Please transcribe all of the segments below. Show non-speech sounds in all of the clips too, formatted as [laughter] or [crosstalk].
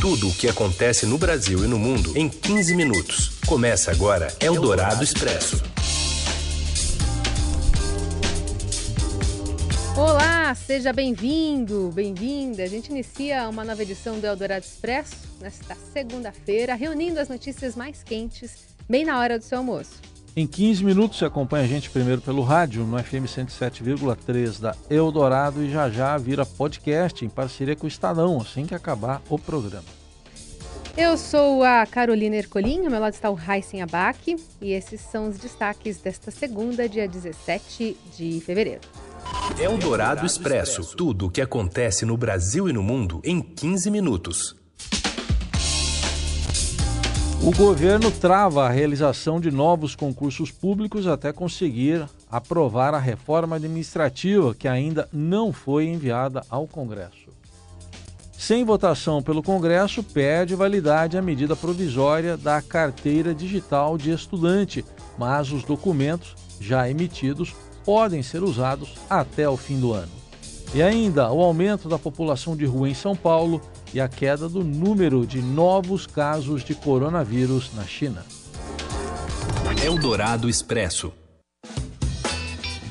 Tudo o que acontece no Brasil e no mundo em 15 minutos. Começa agora Eldorado Expresso. Olá, seja bem-vindo, bem-vinda. A gente inicia uma nova edição do Eldorado Expresso nesta segunda-feira, reunindo as notícias mais quentes, bem na hora do seu almoço. Em 15 minutos você acompanha a gente primeiro pelo rádio no FM 107,3 da Eldorado e já já vira podcast em parceria com o Estadão assim que acabar o programa. Eu sou a Carolina Ercolim, ao meu lado está o Heisen Abac e esses são os destaques desta segunda, dia 17 de fevereiro. Eldorado Expresso, tudo o que acontece no Brasil e no mundo em 15 minutos. O governo trava a realização de novos concursos públicos até conseguir aprovar a reforma administrativa que ainda não foi enviada ao Congresso. Sem votação pelo Congresso, perde validade a medida provisória da carteira digital de estudante, mas os documentos já emitidos podem ser usados até o fim do ano. E ainda o aumento da população de rua em São Paulo e a queda do número de novos casos de coronavírus na China. Eldorado Expresso.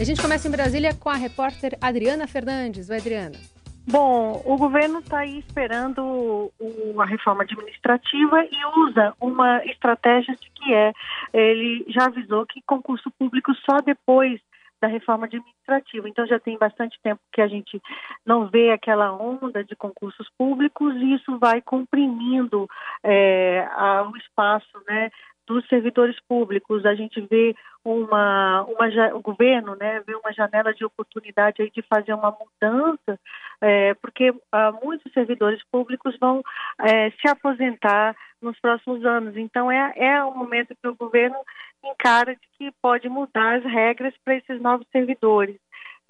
A gente começa em Brasília com a repórter Adriana Fernandes. Oi, Adriana. Bom, o governo está aí esperando a reforma administrativa e usa uma estratégia de que é, ele já avisou que concurso público só depois da reforma administrativa. Então já tem bastante tempo que a gente não vê aquela onda de concursos públicos e isso vai comprimindo é, a, o espaço, né, dos servidores públicos. A gente vê uma, uma o governo, né, vê uma janela de oportunidade aí de fazer uma mudança, é, porque ah, muitos servidores públicos vão é, se aposentar nos próximos anos. Então é, é o momento que o governo encara de que pode mudar as regras para esses novos servidores.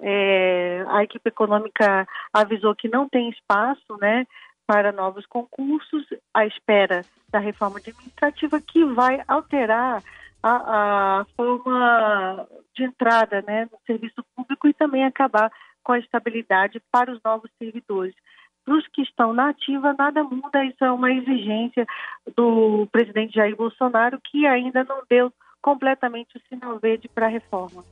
É, a equipe econômica avisou que não tem espaço, né, para novos concursos, à espera da reforma administrativa que vai alterar a, a forma de entrada, né, no serviço público e também acabar com a estabilidade para os novos servidores. Para os que estão na ativa, nada muda, isso é uma exigência do presidente Jair Bolsonaro, que ainda não deu completamente o sinal verde para a reforma.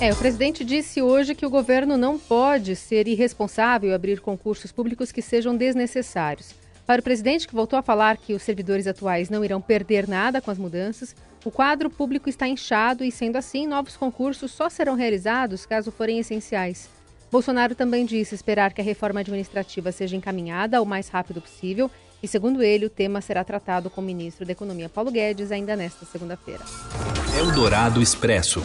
É, o presidente disse hoje que o governo não pode ser irresponsável e abrir concursos públicos que sejam desnecessários. Para o presidente, que voltou a falar que os servidores atuais não irão perder nada com as mudanças, o quadro público está inchado e, sendo assim, novos concursos só serão realizados caso forem essenciais. Bolsonaro também disse esperar que a reforma administrativa seja encaminhada o mais rápido possível e, segundo ele, o tema será tratado com o ministro da Economia Paulo Guedes ainda nesta segunda-feira. Eldorado Expresso.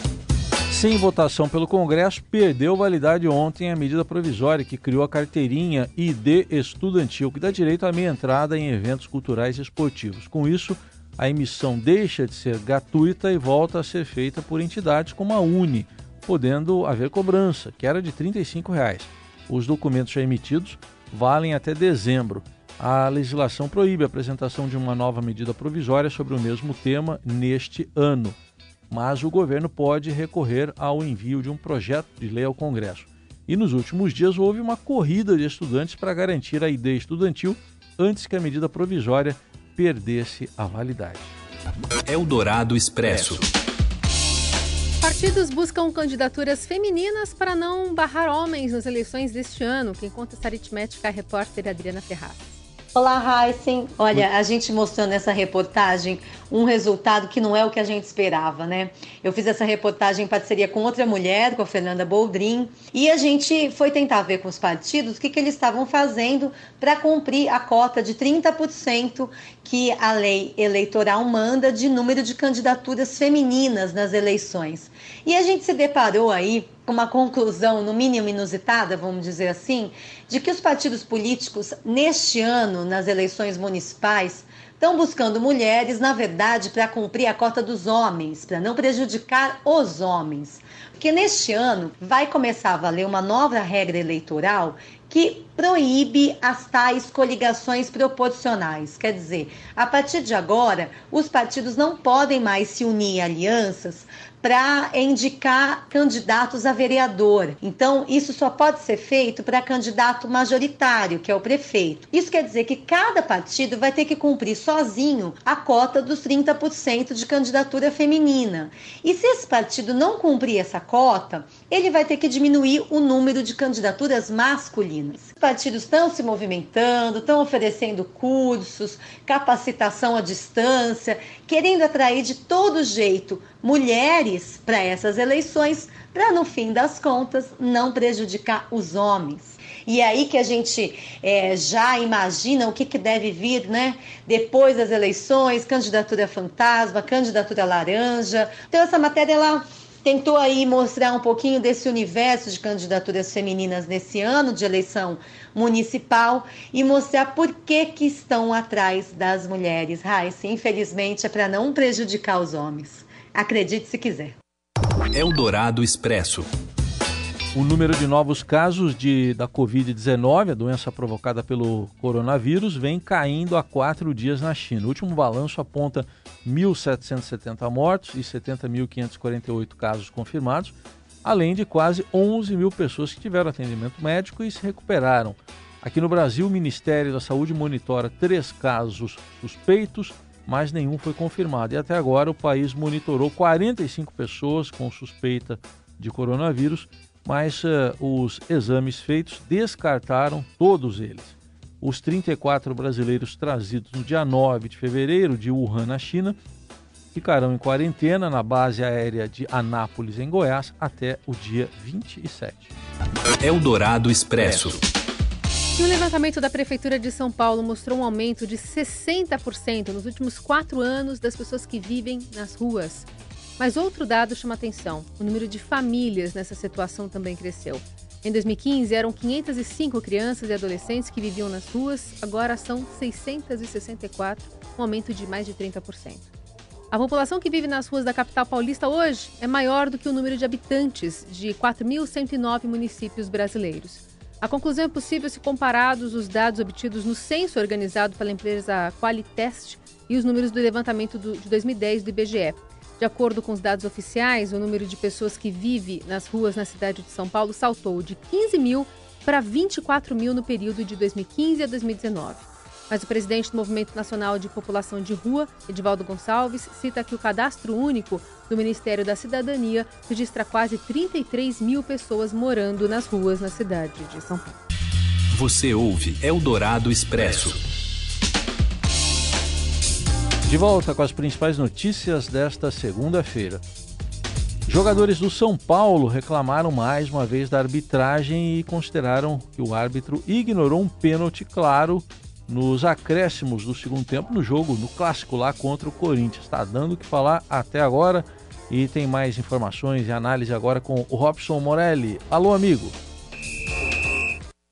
Sem votação pelo Congresso, perdeu validade ontem a medida provisória que criou a carteirinha ID estudantil, que dá direito à meia entrada em eventos culturais e esportivos. Com isso, a emissão deixa de ser gratuita e volta a ser feita por entidades como a Uni, podendo haver cobrança, que era de 35 reais. Os documentos já emitidos valem até dezembro. A legislação proíbe a apresentação de uma nova medida provisória sobre o mesmo tema neste ano, mas o governo pode recorrer ao envio de um projeto de lei ao Congresso. E nos últimos dias houve uma corrida de estudantes para garantir a ideia estudantil antes que a medida provisória perdesse a validade. Eldorado Expresso. Partidos buscam candidaturas femininas para não barrar homens nas eleições deste ano. Quem conta essa aritmética é a repórter Adriana Ferraz. Olá, Heisen. Olha, a gente mostrou nessa reportagem um resultado que não é o que a gente esperava, né? Eu fiz essa reportagem em parceria com outra mulher, com a Fernanda Boldrin, e a gente foi tentar ver com os partidos o que, que eles estavam fazendo para cumprir a cota de 30% que a lei eleitoral manda de número de candidaturas femininas nas eleições. E a gente se deparou aí com uma conclusão, no mínimo inusitada, vamos dizer assim, de que os partidos políticos, neste ano, nas eleições municipais, estão buscando mulheres, na verdade, para cumprir a cota dos homens, para não prejudicar os homens. Porque neste ano vai começar a valer uma nova regra eleitoral que proíbe as tais coligações proporcionais. Quer dizer, a partir de agora, os partidos não podem mais se unir em alianças para indicar candidatos a vereador. Então, isso só pode ser feito para candidato majoritário, que é o prefeito. Isso quer dizer que cada partido vai ter que cumprir sozinho a cota dos 30% de candidatura feminina. E se esse partido não cumprir essa cota, ele vai ter que diminuir o número de candidaturas masculinas. Os partidos estão se movimentando, estão oferecendo cursos, capacitação à distância, querendo atrair de todo jeito mulheres para essas eleições, para no fim das contas não prejudicar os homens. E é aí que a gente é, já imagina o que, que deve vir, né? Depois das eleições, candidatura fantasma, candidatura laranja. Então essa matéria ela tentou aí mostrar um pouquinho desse universo de candidaturas femininas nesse ano de eleição municipal e mostrar por que que estão atrás das mulheres. Raíssa, infelizmente é para não prejudicar os homens. Acredite se quiser. Eldorado Expresso. O número de novos casos de, da Covid-19, a doença provocada pelo coronavírus, vem caindo há quatro dias na China. O último balanço aponta 1.770 mortos e 70.548 casos confirmados, além de quase 11 mil pessoas que tiveram atendimento médico e se recuperaram. Aqui no Brasil, o Ministério da Saúde monitora três casos suspeitos, mas nenhum foi confirmado. E até agora o país monitorou 45 pessoas com suspeita de coronavírus mas uh, os exames feitos descartaram todos eles. Os 34 brasileiros trazidos no dia 9 de fevereiro de Wuhan, na China, ficarão em quarentena na base aérea de Anápolis, em Goiás, até o dia 27. Eldorado Expresso. E o levantamento da Prefeitura de São Paulo mostrou um aumento de 60% nos últimos quatro anos das pessoas que vivem nas ruas. Mas outro dado chama atenção: o número de famílias nessa situação também cresceu. Em 2015, eram 505 crianças e adolescentes que viviam nas ruas, agora são 664, um aumento de mais de 30%. A população que vive nas ruas da capital paulista hoje é maior do que o número de habitantes de 4.109 municípios brasileiros. A conclusão é possível se comparados os dados obtidos no censo organizado pela empresa Qualitest e os números do levantamento do, de 2010 do IBGE. De acordo com os dados oficiais, o número de pessoas que vive nas ruas na cidade de São Paulo saltou de 15 mil para 24 mil no período de 2015 a 2019. Mas o presidente do Movimento Nacional de População de Rua, Edivaldo Gonçalves, cita que o cadastro único do Ministério da Cidadania registra quase 33 mil pessoas morando nas ruas na cidade de São Paulo. Você ouve Eldorado Expresso. De volta com as principais notícias desta segunda-feira. Jogadores do São Paulo reclamaram mais uma vez da arbitragem e consideraram que o árbitro ignorou um pênalti claro nos acréscimos do segundo tempo no jogo, no clássico lá contra o Corinthians. Está dando o que falar até agora e tem mais informações e análise agora com o Robson Morelli. Alô, amigo.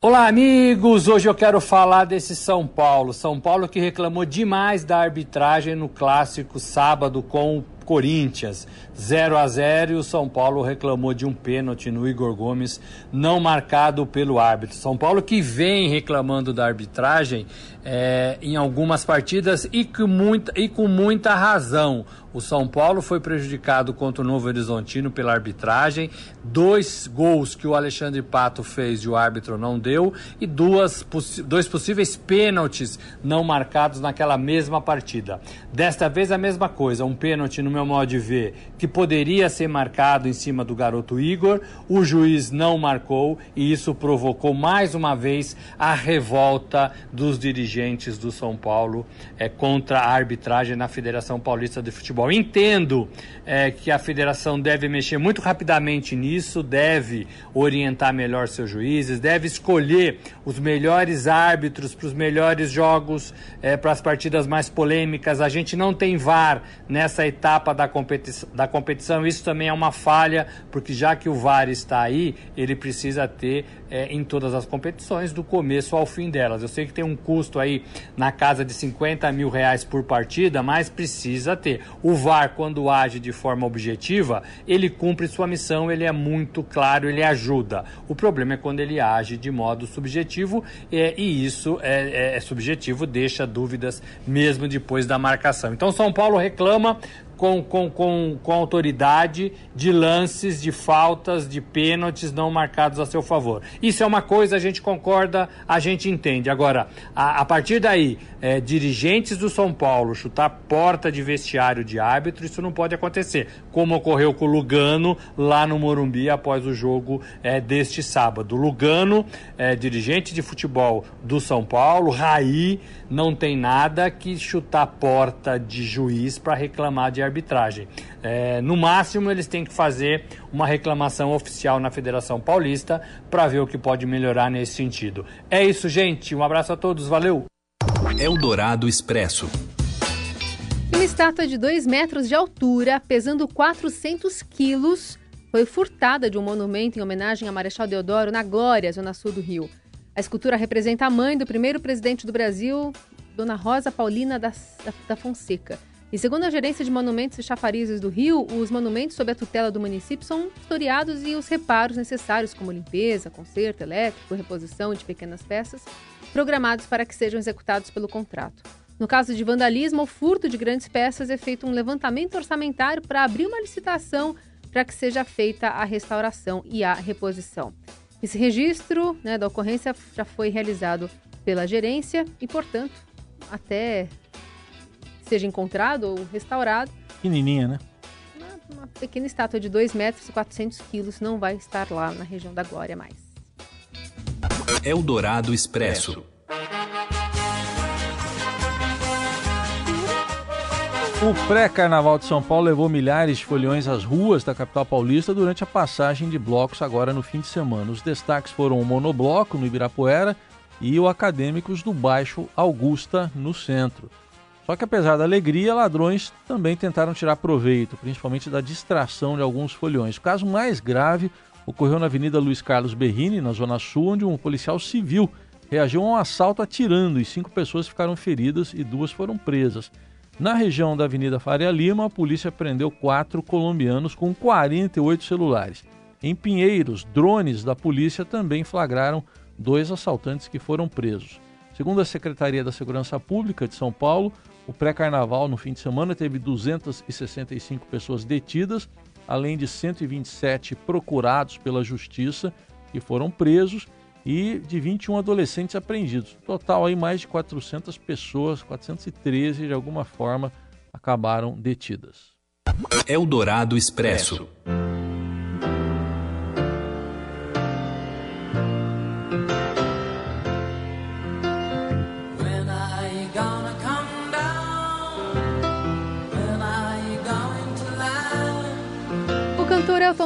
Olá, amigos! Hoje eu quero falar desse São Paulo. São Paulo que reclamou demais da arbitragem no clássico sábado com o Corinthians. 0 a 0 e o São Paulo reclamou de um pênalti no Igor Gomes, não marcado pelo árbitro. São Paulo que vem reclamando da arbitragem é, em algumas partidas e com, muita, e com muita razão. O São Paulo foi prejudicado contra o Novo Horizontino pela arbitragem. Dois gols que o Alexandre Pato fez e o árbitro não deu. E duas, dois possíveis pênaltis não marcados naquela mesma partida. Desta vez a mesma coisa. Um pênalti, no meu modo de ver, que poderia ser marcado em cima do garoto Igor. O juiz não marcou e isso provocou mais uma vez a revolta dos dirigentes do São Paulo é, contra a arbitragem na Federação Paulista de Futebol futebol. Entendo é, que a federação deve mexer muito rapidamente nisso, deve orientar melhor seus juízes, deve escolher os melhores árbitros para os melhores jogos, é, para as partidas mais polêmicas. A gente não tem VAR nessa etapa da, competi da competição, isso também é uma falha, porque já que o VAR está aí, ele precisa ter é, em todas as competições, do começo ao fim delas. Eu sei que tem um custo aí na casa de 50 mil reais por partida, mas precisa ter. O VAR, quando age de forma objetiva, ele cumpre sua missão, ele é muito claro, ele ajuda. O problema é quando ele age de modo subjetivo é, e isso é, é subjetivo, deixa dúvidas mesmo depois da marcação. Então, São Paulo reclama com, com, com, com autoridade de lances, de faltas, de pênaltis não marcados a seu favor. Isso é uma coisa, a gente concorda, a gente entende. Agora, a, a partir daí, é, dirigentes do São Paulo chutar porta de vestiário de árbitro, isso não pode acontecer, como ocorreu com o Lugano lá no Morumbi após o jogo é, deste sábado. Lugano, é, dirigente de futebol do São Paulo, Raí, não tem nada que chutar porta de juiz para reclamar de arbitragem. É, no máximo, eles têm que fazer uma reclamação oficial na Federação Paulista para ver o que pode melhorar nesse sentido. É isso, gente. Um abraço a todos. Valeu! Eldorado Expresso. Uma estátua de 2 metros de altura, pesando 400 quilos, foi furtada de um monumento em homenagem a Marechal Deodoro na Glória, zona sul do Rio. A escultura representa a mãe do primeiro presidente do Brasil, Dona Rosa Paulina da, da Fonseca. E segundo a Gerência de Monumentos e Chafarizes do Rio, os monumentos sob a tutela do município são historiados e os reparos necessários, como limpeza, conserto elétrico, reposição de pequenas peças, programados para que sejam executados pelo contrato. No caso de vandalismo ou furto de grandes peças, é feito um levantamento orçamentário para abrir uma licitação para que seja feita a restauração e a reposição. Esse registro né, da ocorrência já foi realizado pela gerência e, portanto, até seja encontrado ou restaurado. Pequenininha, né? Uma, uma pequena estátua de 2 metros e 400 quilos não vai estar lá na região da Glória mais. Eldorado Expresso. O pré-carnaval de São Paulo levou milhares de foliões às ruas da capital paulista durante a passagem de blocos agora no fim de semana. Os destaques foram o monobloco no Ibirapuera e o Acadêmicos do Baixo Augusta no centro. Só que apesar da alegria, ladrões também tentaram tirar proveito, principalmente da distração de alguns foliões. O caso mais grave ocorreu na Avenida Luiz Carlos Berrini, na Zona Sul, onde um policial civil reagiu a um assalto atirando e cinco pessoas ficaram feridas e duas foram presas. Na região da Avenida Faria Lima, a polícia prendeu quatro colombianos com 48 celulares. Em Pinheiros, drones da polícia também flagraram dois assaltantes que foram presos. Segundo a Secretaria da Segurança Pública de São Paulo, o pré-carnaval no fim de semana teve 265 pessoas detidas, além de 127 procurados pela justiça que foram presos e de 21 adolescentes apreendidos. Total aí mais de 400 pessoas, 413 de alguma forma acabaram detidas. Eldorado Expresso. cantor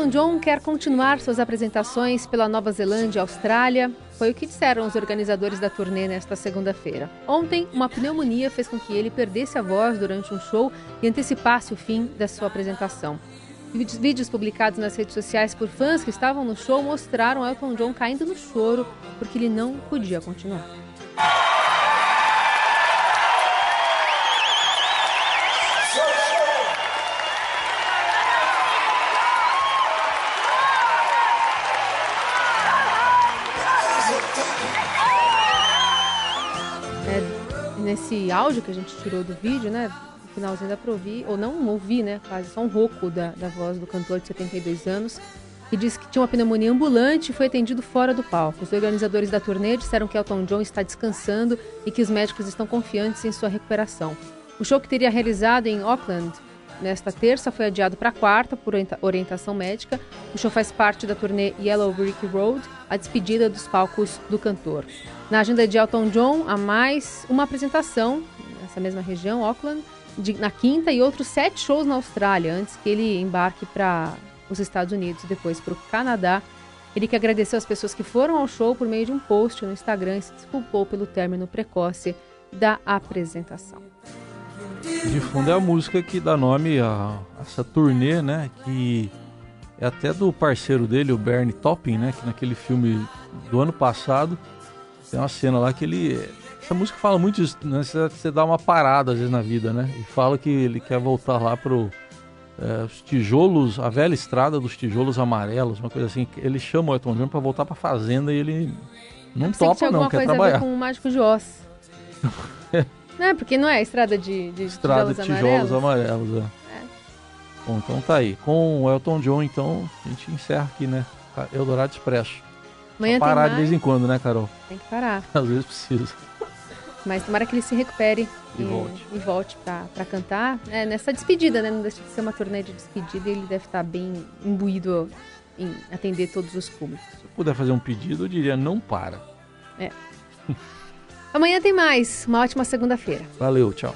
Elton John quer continuar suas apresentações pela Nova Zelândia e Austrália. Foi o que disseram os organizadores da turnê nesta segunda-feira. Ontem, uma pneumonia fez com que ele perdesse a voz durante um show e antecipasse o fim da sua apresentação. Vídeos publicados nas redes sociais por fãs que estavam no show mostraram Elton John caindo no choro porque ele não podia continuar. Nesse áudio que a gente tirou do vídeo, né? No finalzinho dá pra ouvir, ou não ouvi, né? Quase só um rouco da, da voz do cantor de 72 anos, que disse que tinha uma pneumonia ambulante e foi atendido fora do palco. Os organizadores da turnê disseram que Elton John está descansando e que os médicos estão confiantes em sua recuperação. O show que teria realizado em Auckland nesta terça foi adiado para quarta por orientação médica. O show faz parte da turnê Yellow Brick Road, a despedida dos palcos do cantor. Na agenda de Elton John, há mais uma apresentação nessa mesma região, Auckland, de, na quinta e outros sete shows na Austrália, antes que ele embarque para os Estados Unidos e depois para o Canadá. Ele que agradeceu as pessoas que foram ao show por meio de um post no Instagram e se desculpou pelo término precoce da apresentação. De fundo é a música que dá nome a, essa turnê, né? Que é até do parceiro dele, o Bernie Topping, né? Que naquele filme do ano passado tem uma cena lá que ele. Essa música fala muito disso, né? Você, você dá uma parada às vezes na vida, né? E fala que ele quer voltar lá pro. É, os tijolos, a velha estrada dos tijolos amarelos, uma coisa assim. Ele chama o Elton John pra voltar pra fazenda e ele não topa, não, quer trabalhar. com o Mágico de Oz. [laughs] é, porque não é estrada de, de estrada tijolos de tijolos amarelos. amarelos é. Bom, então tá aí. Com o Elton John, então, a gente encerra aqui, né? Eldorado Expresso. Amanhã parar tem de vez em quando, né, Carol? Tem que parar. [laughs] Às vezes precisa. Mas tomara que ele se recupere e, e volte, e volte para cantar. É, nessa despedida, né? Não deixa de ser uma turnê de despedida e ele deve estar bem imbuído em atender todos os públicos. Se eu puder fazer um pedido, eu diria não para. É. [laughs] Amanhã tem mais. Uma ótima segunda-feira. Valeu, tchau.